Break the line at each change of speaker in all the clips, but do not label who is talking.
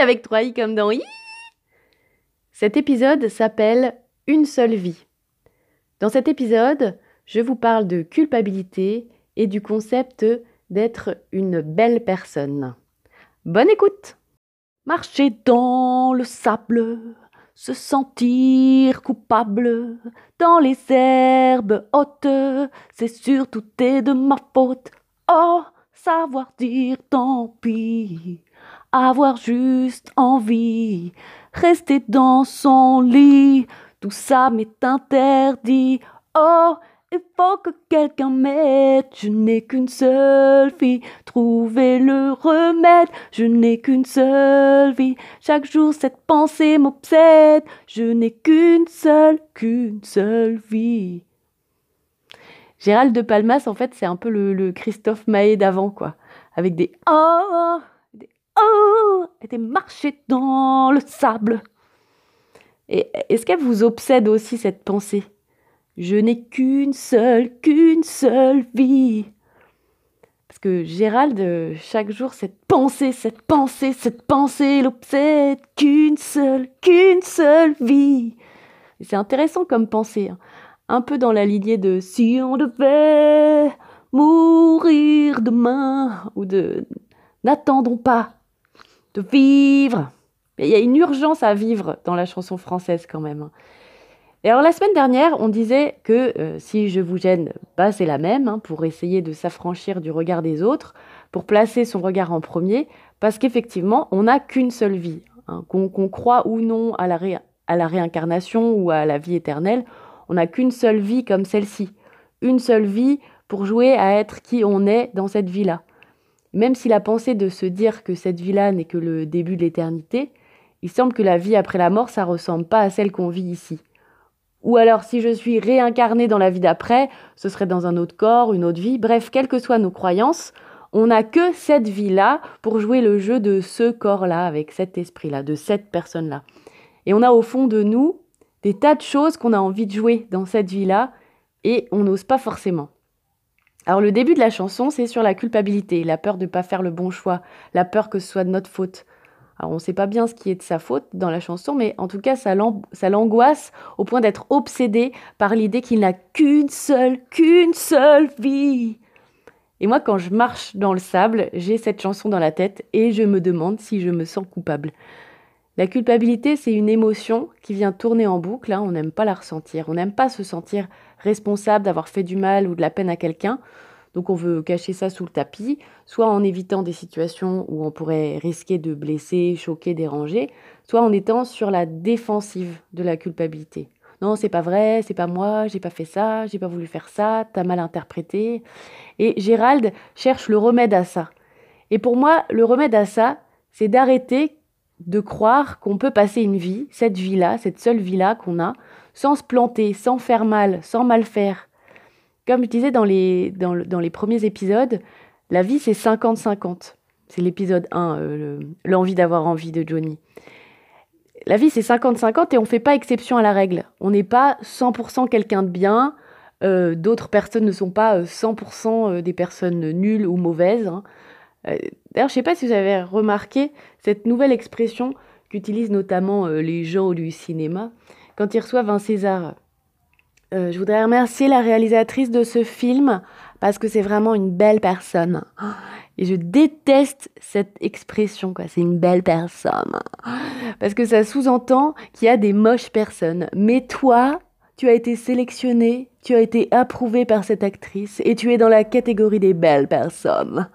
Avec 3 i comme dans i. Cet épisode s'appelle Une seule vie. Dans cet épisode, je vous parle de culpabilité et du concept d'être une belle personne. Bonne écoute Marcher dans le sable, se sentir coupable, dans les herbes hautes, c'est sûr tout est de ma faute. Oh, savoir dire tant pis, avoir juste envie, rester dans son lit, tout ça m'est interdit. Oh, il faut que quelqu'un m'aide, je n'ai qu'une seule fille. Trouvez le remède, je n'ai qu'une seule vie. Chaque jour cette pensée m'obsède, je n'ai qu'une seule, qu'une seule vie. Gérald de Palmas, en fait, c'est un peu le, Christophe Maé d'avant, quoi. Avec des oh, oh, et des marchés dans le sable. Et est-ce qu'elle vous obsède aussi cette pensée? Je n'ai qu'une seule, qu'une seule vie. Parce que Gérald, euh, chaque jour, cette pensée, cette pensée, cette pensée l'obsède, qu'une seule, qu'une seule vie. C'est intéressant comme pensée. Hein. Un peu dans la lignée de si on devait mourir demain, ou de n'attendons pas de vivre. Il y a une urgence à vivre dans la chanson française quand même. Et alors la semaine dernière, on disait que euh, si je vous gêne, bah, c'est la même, hein, pour essayer de s'affranchir du regard des autres, pour placer son regard en premier, parce qu'effectivement, on n'a qu'une seule vie. Hein. qu'on croit ou non à la réincarnation ou à la vie éternelle, on n'a qu'une seule vie comme celle-ci. Une seule vie pour jouer à être qui on est dans cette vie-là. Même si la pensée de se dire que cette vie-là n'est que le début de l'éternité, il semble que la vie après la mort, ça ressemble pas à celle qu'on vit ici. Ou alors, si je suis réincarné dans la vie d'après, ce serait dans un autre corps, une autre vie. Bref, quelles que soient nos croyances, on n'a que cette vie-là pour jouer le jeu de ce corps-là, avec cet esprit-là, de cette personne-là. Et on a au fond de nous des tas de choses qu'on a envie de jouer dans cette vie-là, et on n'ose pas forcément. Alors le début de la chanson, c'est sur la culpabilité, la peur de ne pas faire le bon choix, la peur que ce soit de notre faute. Alors on ne sait pas bien ce qui est de sa faute dans la chanson, mais en tout cas ça l'angoisse au point d'être obsédé par l'idée qu'il n'a qu'une seule, qu'une seule vie. Et moi quand je marche dans le sable, j'ai cette chanson dans la tête et je me demande si je me sens coupable. La culpabilité, c'est une émotion qui vient tourner en boucle, hein. on n'aime pas la ressentir, on n'aime pas se sentir responsable d'avoir fait du mal ou de la peine à quelqu'un. Donc on veut cacher ça sous le tapis, soit en évitant des situations où on pourrait risquer de blesser, choquer, déranger, soit en étant sur la défensive de la culpabilité. Non, c'est pas vrai, c'est pas moi, j'ai pas fait ça, j'ai pas voulu faire ça, t'as mal interprété. Et Gérald cherche le remède à ça. Et pour moi, le remède à ça, c'est d'arrêter de croire qu'on peut passer une vie, cette vie-là, cette seule vie-là qu'on a, sans se planter, sans faire mal, sans mal faire, comme je disais dans les, dans, les premiers épisodes, la vie c'est 50-50. C'est l'épisode 1, euh, l'envie d'avoir envie de Johnny. La vie c'est 50-50 et on ne fait pas exception à la règle. On n'est pas 100% quelqu'un de bien, euh, d'autres personnes ne sont pas 100% euh, des personnes nulles ou mauvaises. Hein. D'ailleurs, je ne sais pas si vous avez remarqué cette nouvelle expression qu'utilisent notamment les gens du cinéma quand ils reçoivent un César. Euh, je voudrais remercier la réalisatrice de ce film parce que c'est vraiment une belle personne. Et je déteste cette expression, quoi. C'est une belle personne. Parce que ça sous-entend qu'il y a des moches personnes. Mais toi, tu as été sélectionné, tu as été approuvé par cette actrice et tu es dans la catégorie des belles personnes.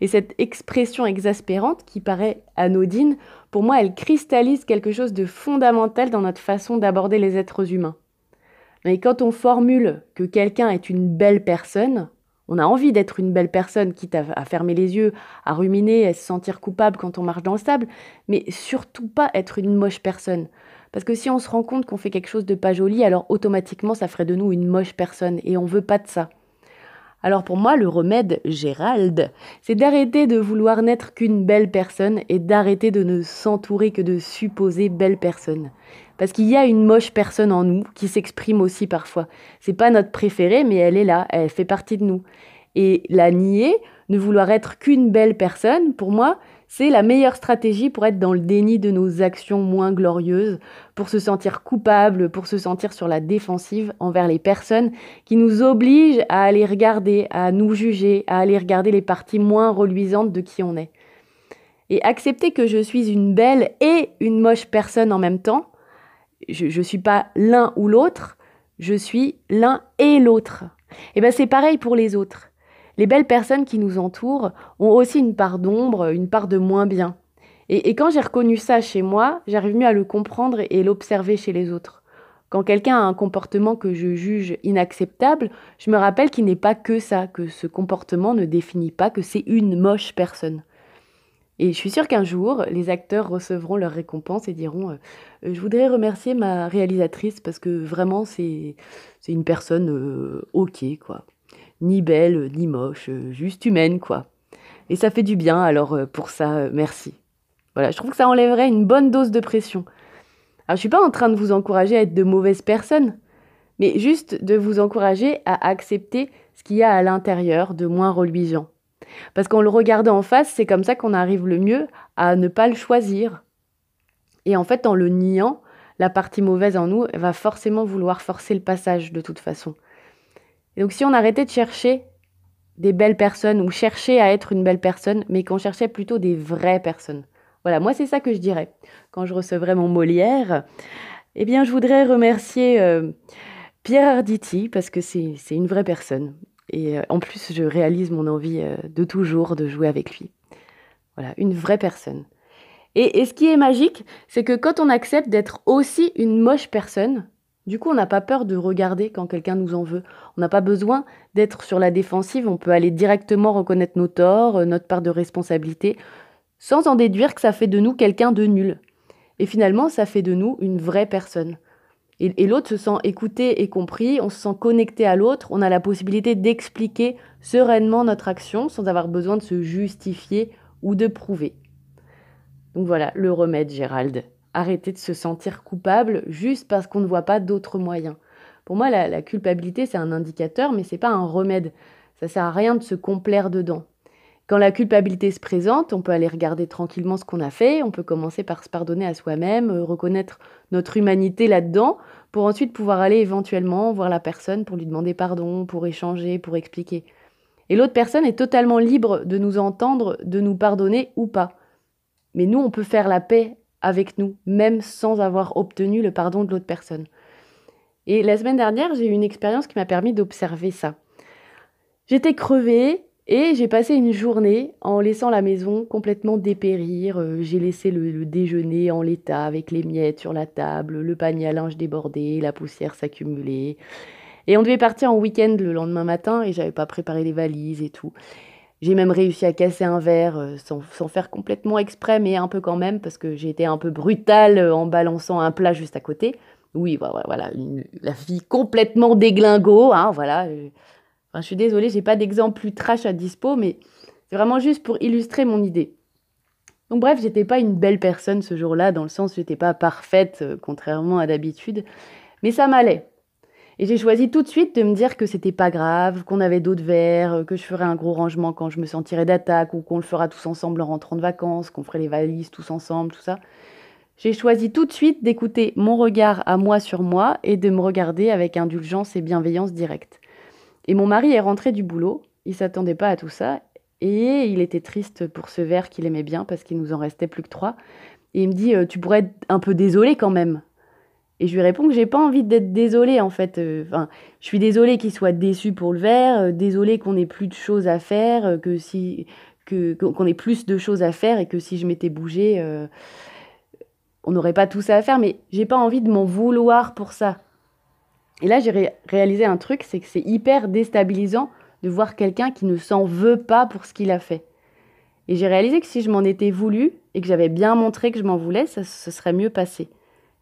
Et cette expression exaspérante qui paraît anodine, pour moi, elle cristallise quelque chose de fondamental dans notre façon d'aborder les êtres humains. Mais quand on formule que quelqu'un est une belle personne, On a envie d'être une belle personne, quitte à, fermer les yeux, à ruminer, à se sentir coupable quand on marche dans le sable, mais surtout pas être une moche personne. Parce que si on se rend compte qu'on fait quelque chose de pas joli, alors automatiquement ça ferait de nous une moche personne, et on veut pas de ça. Alors pour moi, le remède, Gérald, c'est d'arrêter de vouloir n'être qu'une belle personne et d'arrêter de ne s'entourer que de supposées belles personnes. Parce qu'il y a une moche personne en nous qui s'exprime aussi parfois. C'est pas notre préférée, mais elle est là, elle fait partie de nous. Et la nier, ne vouloir être qu'une belle personne, pour moi, c'est la meilleure stratégie pour être dans le déni de nos actions moins glorieuses, pour se sentir coupable, pour se sentir sur la défensive envers les personnes qui nous obligent à aller regarder, à nous juger, à aller regarder les parties moins reluisantes de qui on est. Et accepter que je suis une belle et une moche personne en même temps, je ne suis pas l'un ou l'autre, je suis l'un et l'autre. Et bien c'est pareil pour les autres les belles personnes qui nous entourent ont aussi une part d'ombre, une part de moins bien. Et, quand j'ai reconnu ça chez moi, j'arrive mieux à le comprendre et l'observer chez les autres. Quand quelqu'un a un comportement que je juge inacceptable, je me rappelle qu'il n'est pas que ça, que ce comportement ne définit pas que c'est une moche personne. Et je suis sûre qu'un jour, les acteurs recevront leur récompense et diront euh, Je voudrais remercier ma réalisatrice parce que vraiment, c'est une personne euh, OK, quoi ni belle, ni moche, euh, juste humaine, quoi. Et ça fait du bien, alors euh, pour ça, euh, merci. Voilà, je trouve que ça enlèverait une bonne dose de pression. Alors, je suis pas en train de vous encourager à être de mauvaises personnes, mais juste de vous encourager à accepter ce qu'il y a à l'intérieur de moins reluisant. Parce qu'en le regardant en face, c'est comme ça qu'on arrive le mieux à ne pas le choisir. Et en fait, en le niant, la partie mauvaise en nous va forcément vouloir forcer le passage de toute façon. Et donc si on arrêtait de chercher des belles personnes ou chercher à être une belle personne, mais qu'on cherchait plutôt des vraies personnes. Voilà, moi c'est ça que je dirais. Quand je recevrais mon Molière, eh bien je voudrais remercier euh, Pierre Arditi parce que c'est une vraie personne. Et euh, en plus, je réalise mon envie euh, de toujours de jouer avec lui. Voilà, une vraie personne. Et, et ce qui est magique, c'est que quand on accepte d'être aussi une moche personne, du coup, on n'a pas peur de regarder quand quelqu'un nous en veut. On n'a pas besoin d'être sur la défensive, on peut aller directement reconnaître nos torts, euh, notre part de responsabilité, sans en déduire que ça fait de nous quelqu'un de nul. Et finalement, ça fait de nous une vraie personne. Et, l'autre se sent écouté et compris, on se sent connecté à l'autre, on a la possibilité d'expliquer sereinement notre action sans avoir besoin de se justifier ou de prouver. Donc voilà, le remède, Gérald arrêter de se sentir coupable juste parce qu'on ne voit pas d'autres moyens. Pour moi, la, culpabilité, c'est un indicateur, mais c'est pas un remède. Ça sert à rien de se complaire dedans. Quand la culpabilité se présente, on peut aller regarder tranquillement ce qu'on a fait, on peut commencer par se pardonner à soi-même, euh, reconnaître notre humanité là-dedans, pour ensuite pouvoir aller éventuellement voir la personne pour lui demander pardon, pour échanger, pour expliquer. Et l'autre personne est totalement libre de nous entendre, de nous pardonner ou pas. Mais nous, on peut faire la paix avec nous, même sans avoir obtenu le pardon de l'autre personne. Et la semaine dernière, j'ai eu une expérience qui m'a permis d'observer ça. J'étais crevée et j'ai passé une journée en laissant la maison complètement dépérir. Euh, j'ai laissé le, déjeuner en l'état avec les miettes sur la table, le panier à linge débordé, la poussière s'accumuler. Et on devait partir en week-end le lendemain matin et j'avais pas préparé les valises et tout. J'ai même réussi à casser un verre euh, sans, faire complètement exprès, mais un peu quand même, parce que j'ai été un peu brutale euh, en balançant un plat juste à côté. Oui, voilà, la fille complètement déglingo, hein, voilà. Euh. je suis désolée, j'ai pas d'exemple plus trash à dispo, mais c'est vraiment juste pour illustrer mon idée. Donc bref, j'étais pas une belle personne ce jour-là, dans le sens j'étais pas parfaite, contrairement à d'habitude, mais ça m'allait. Et j'ai choisi tout de suite de me dire que c'était pas grave, qu'on avait d'autres verres, que je ferais un gros rangement quand je me sentirais d'attaque, ou qu'on le fera tous ensemble en rentrant de vacances, qu'on ferait les valises tous ensemble, tout ça. J'ai choisi tout de suite d'écouter mon regard à moi sur moi et de me regarder avec indulgence et bienveillance directe. Et mon mari est rentré du boulot, il s'attendait pas à tout ça, et il était triste pour ce verre qu'il aimait bien parce qu'il nous en restait plus que trois. Et il me dit, euh, tu pourrais être un peu désolé quand même. Et je lui réponds que j'ai pas envie d'être désolée en fait. Euh, enfin, je suis désolée qu'il soit déçu pour le verre, euh, désolée qu'on ait plus de choses à faire, euh, que si qu'on ait plus de choses à faire et que si je m'étais bougée, on n'aurait pas tout ça à faire. Mais j'ai pas envie de m'en vouloir pour ça. Et là, j'ai réalisé un truc, c'est que c'est hyper déstabilisant de voir quelqu'un qui ne s'en veut pas pour ce qu'il a fait. Et j'ai réalisé que si je m'en étais voulu et que j'avais bien montré que je m'en voulais, ça se serait mieux passé.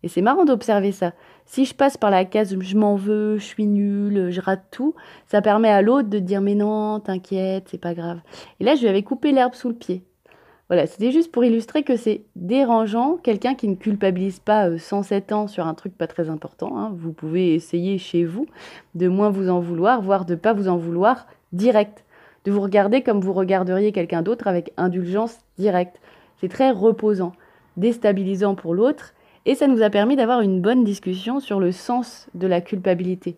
Et c'est marrant d'observer ça. Si je passe par la case je m'en veux, je suis nulle, je rate tout, ça permet à l'autre de dire mais non, t'inquiète, c'est pas grave. Et là, je lui avais coupé l'herbe sous le pied. Voilà, c'était juste pour illustrer que c'est dérangeant, quelqu'un qui ne culpabilise pas 107 euh, ans sur un truc pas très important. Hein. Vous pouvez essayer chez vous de moins vous en vouloir, voire de pas vous en vouloir direct. De vous regarder comme vous regarderiez quelqu'un d'autre avec indulgence directe. C'est très reposant, déstabilisant pour l'autre, et ça nous a permis d'avoir une bonne discussion sur le sens de la culpabilité.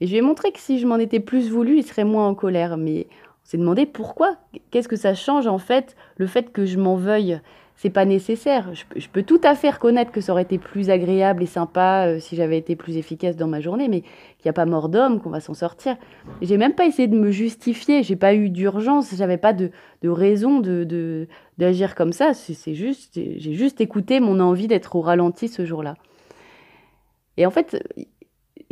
Et je lui ai montré que si je m'en étais plus voulu, il serait moins en colère. Mais s'est demandé pourquoi? Qu'est-ce que ça change en fait le fait que je m'en veuille? C'est pas nécessaire. Je, peux tout à fait reconnaître que ça aurait été plus agréable et sympa euh, si j'avais été plus efficace dans ma journée, mais qu'il n'y a pas mort d'homme, qu'on va s'en sortir. J'ai même pas essayé de me justifier. J'ai pas eu d'urgence. J'avais pas de, raison de d'agir comme ça. C'est juste, j'ai juste écouté mon envie d'être au ralenti ce jour-là. Et en fait,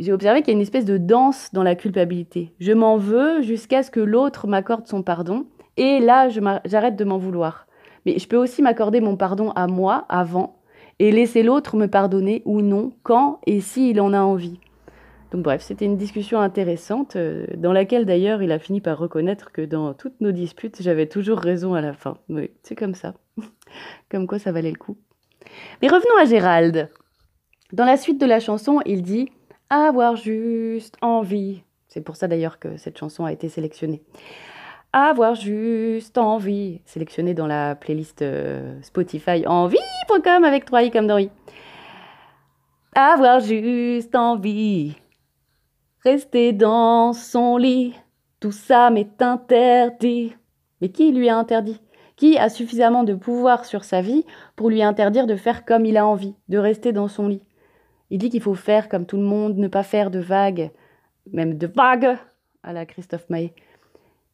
j'ai observé qu'il y a une espèce de danse dans la culpabilité. Je m'en veux jusqu'à ce que l'autre m'accorde son pardon, et là, j'arrête de m'en vouloir. Mais je peux aussi m'accorder mon pardon à moi avant, et laisser l'autre me pardonner ou non, quand et s'il en a envie. Donc bref, c'était une discussion intéressante, euh, dans laquelle d'ailleurs il a fini par reconnaître que dans toutes nos disputes, j'avais toujours raison à la fin. Oui, c'est comme ça. comme quoi ça valait le coup. Mais revenons à Gérald. Dans la suite de la chanson, il dit avoir juste envie. C'est pour ça d'ailleurs que cette chanson a été sélectionnée. Avoir juste envie, sélectionnée dans la playlist euh, Spotify envie.com avec 3 i comme dans Avoir juste envie, rester dans son lit, tout ça m'est interdit. Mais qui lui a interdit? Qui a suffisamment de pouvoir sur sa vie pour lui interdire de faire comme il a envie, de rester dans son lit? Il dit qu'il faut faire comme tout le monde, ne pas faire de vagues, même de vagues, à la Christophe Maé.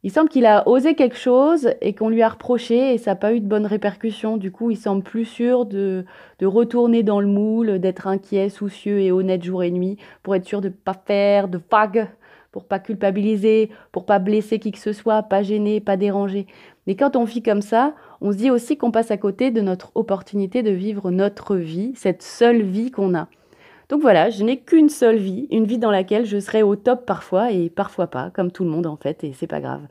Il semble qu'il a osé quelque chose et qu'on lui a reproché et ça n'a pas eu de bonnes répercussions. Du coup, il semble plus sûr de, de retourner dans le moule, d'être inquiet, soucieux et honnête jour et nuit pour être sûr de ne pas faire de vagues, pour pas culpabiliser, pour pas blesser qui que ce soit, pas gêner, pas déranger. Mais quand on vit comme ça, on se dit aussi qu'on passe à côté de notre opportunité de vivre notre vie, cette seule vie qu'on a. Donc voilà, je n'ai qu'une seule vie, une vie dans laquelle je serai au top parfois et parfois pas, comme tout le monde en fait, et c'est pas grave.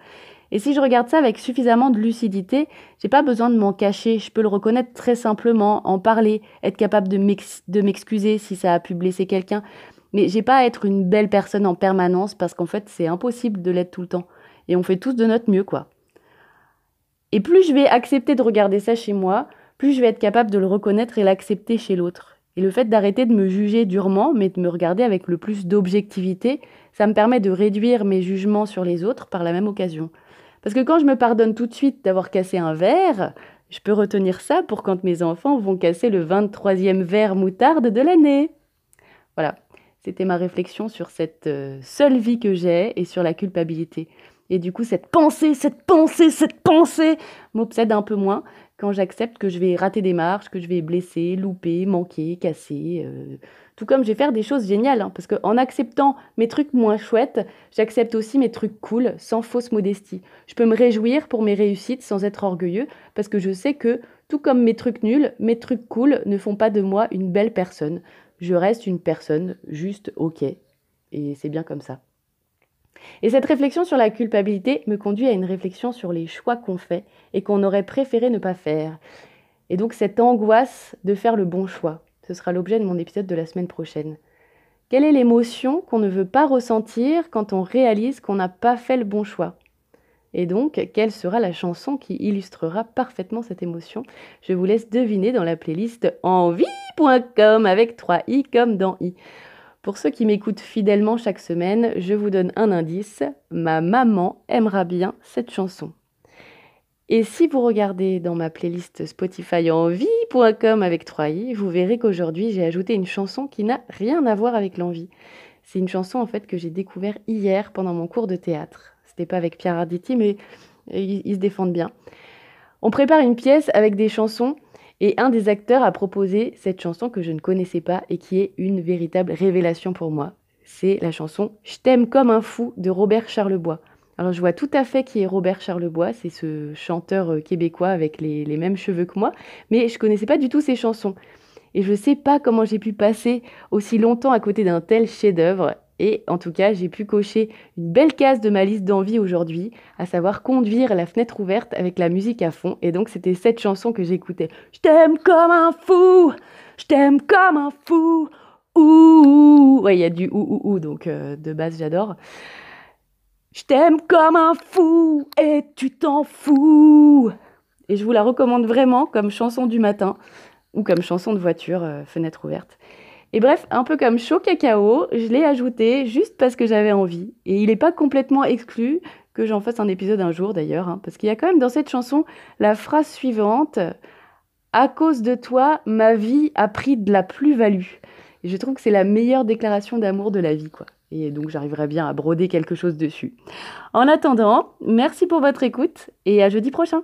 Et si je regarde ça avec suffisamment de lucidité, j'ai pas besoin de m'en cacher, je peux le reconnaître très simplement, en parler, être capable de m'excuser si ça a pu blesser quelqu'un. Mais j'ai pas à être une belle personne en permanence parce qu'en fait, c'est impossible de l'être tout le temps. Et on fait tous de notre mieux, quoi. Et plus je vais accepter de regarder ça chez moi, plus je vais être capable de le reconnaître et l'accepter chez l'autre. Et le fait d'arrêter de me juger durement, mais de me regarder avec le plus d'objectivité, ça me permet de réduire mes jugements sur les autres par la même occasion. Parce que quand je me pardonne tout de suite d'avoir cassé un verre, je peux retenir ça pour quand mes enfants vont casser le 23e verre moutarde de l'année. Voilà, c'était ma réflexion sur cette euh, seule vie que j'ai et sur la culpabilité. Et du coup, cette pensée, cette pensée, cette pensée m'obsède un peu moins quand j'accepte que je vais rater des marches, que je vais blesser, louper, manquer, casser. Euh, tout comme je vais faire des choses géniales, hein, parce qu'en acceptant mes trucs moins chouettes, j'accepte aussi mes trucs cool, sans fausse modestie. Je peux me réjouir pour mes réussites sans être orgueilleux, parce que je sais que, tout comme mes trucs nuls, mes trucs cool ne font pas de moi une belle personne. Je reste une personne juste ok. Et c'est bien comme ça. Et cette réflexion sur la culpabilité me conduit à une réflexion sur les choix qu'on fait et qu'on aurait préféré ne pas faire. Et donc cette angoisse de faire le bon choix. Ce sera l'objet de mon épisode de la semaine prochaine. Quelle est l'émotion qu'on ne veut pas ressentir quand on réalise qu'on n'a pas fait le bon choix? Et donc, quelle sera la chanson qui illustrera parfaitement cette émotion? Je vous laisse deviner dans la playlist envie.com avec 3 i comme dans i. Pour ceux qui m'écoutent fidèlement chaque semaine, je vous donne un indice. Ma maman aimera bien cette chanson. Et si vous regardez dans ma playlist Spotify envie.com avec 3i, vous verrez qu'aujourd'hui j'ai ajouté une chanson qui n'a rien à voir avec l'envie. C'est une chanson en fait que j'ai découvert hier pendant mon cours de théâtre. C'était pas avec Pierre Arditi, mais ils, ils se défendent bien. On prépare une pièce avec des chansons et un des acteurs a proposé cette chanson que je ne connaissais pas et qui est une véritable révélation pour moi. C'est la chanson Je t'aime comme un fou de Robert Charlebois. Alors je vois tout à fait qui est Robert Charlebois, c'est ce chanteur euh, québécois avec les, les, mêmes cheveux que moi, mais je connaissais pas du tout ses chansons. Et je sais pas comment j'ai pu passer aussi longtemps à côté d'un tel chef-d'œuvre. Et en tout cas, j'ai pu cocher une belle case de ma liste d'envie aujourd'hui, à savoir conduire la fenêtre ouverte avec la musique à fond. Et donc, c'était cette chanson que j'écoutais. Je t'aime comme un fou, je t'aime comme un fou. Ouh, ouais, il y a du ouh, ouh, ouh, donc euh, de base, j'adore. Je t'aime comme un fou et tu t'en fous. Et je vous la recommande vraiment comme chanson du matin ou comme chanson de voiture, euh, fenêtre ouverte. Et bref, un peu comme chaud cacao, je l'ai ajouté juste parce que j'avais envie. Et il n'est pas complètement exclu que j'en fasse un épisode un jour d'ailleurs, hein, parce qu'il y a quand même dans cette chanson la phrase suivante À cause de toi, ma vie a pris de la plus-value. Et je trouve que c'est la meilleure déclaration d'amour de la vie, quoi. Et donc j'arriverai bien à broder quelque chose dessus. En attendant, merci pour votre écoute et à jeudi prochain.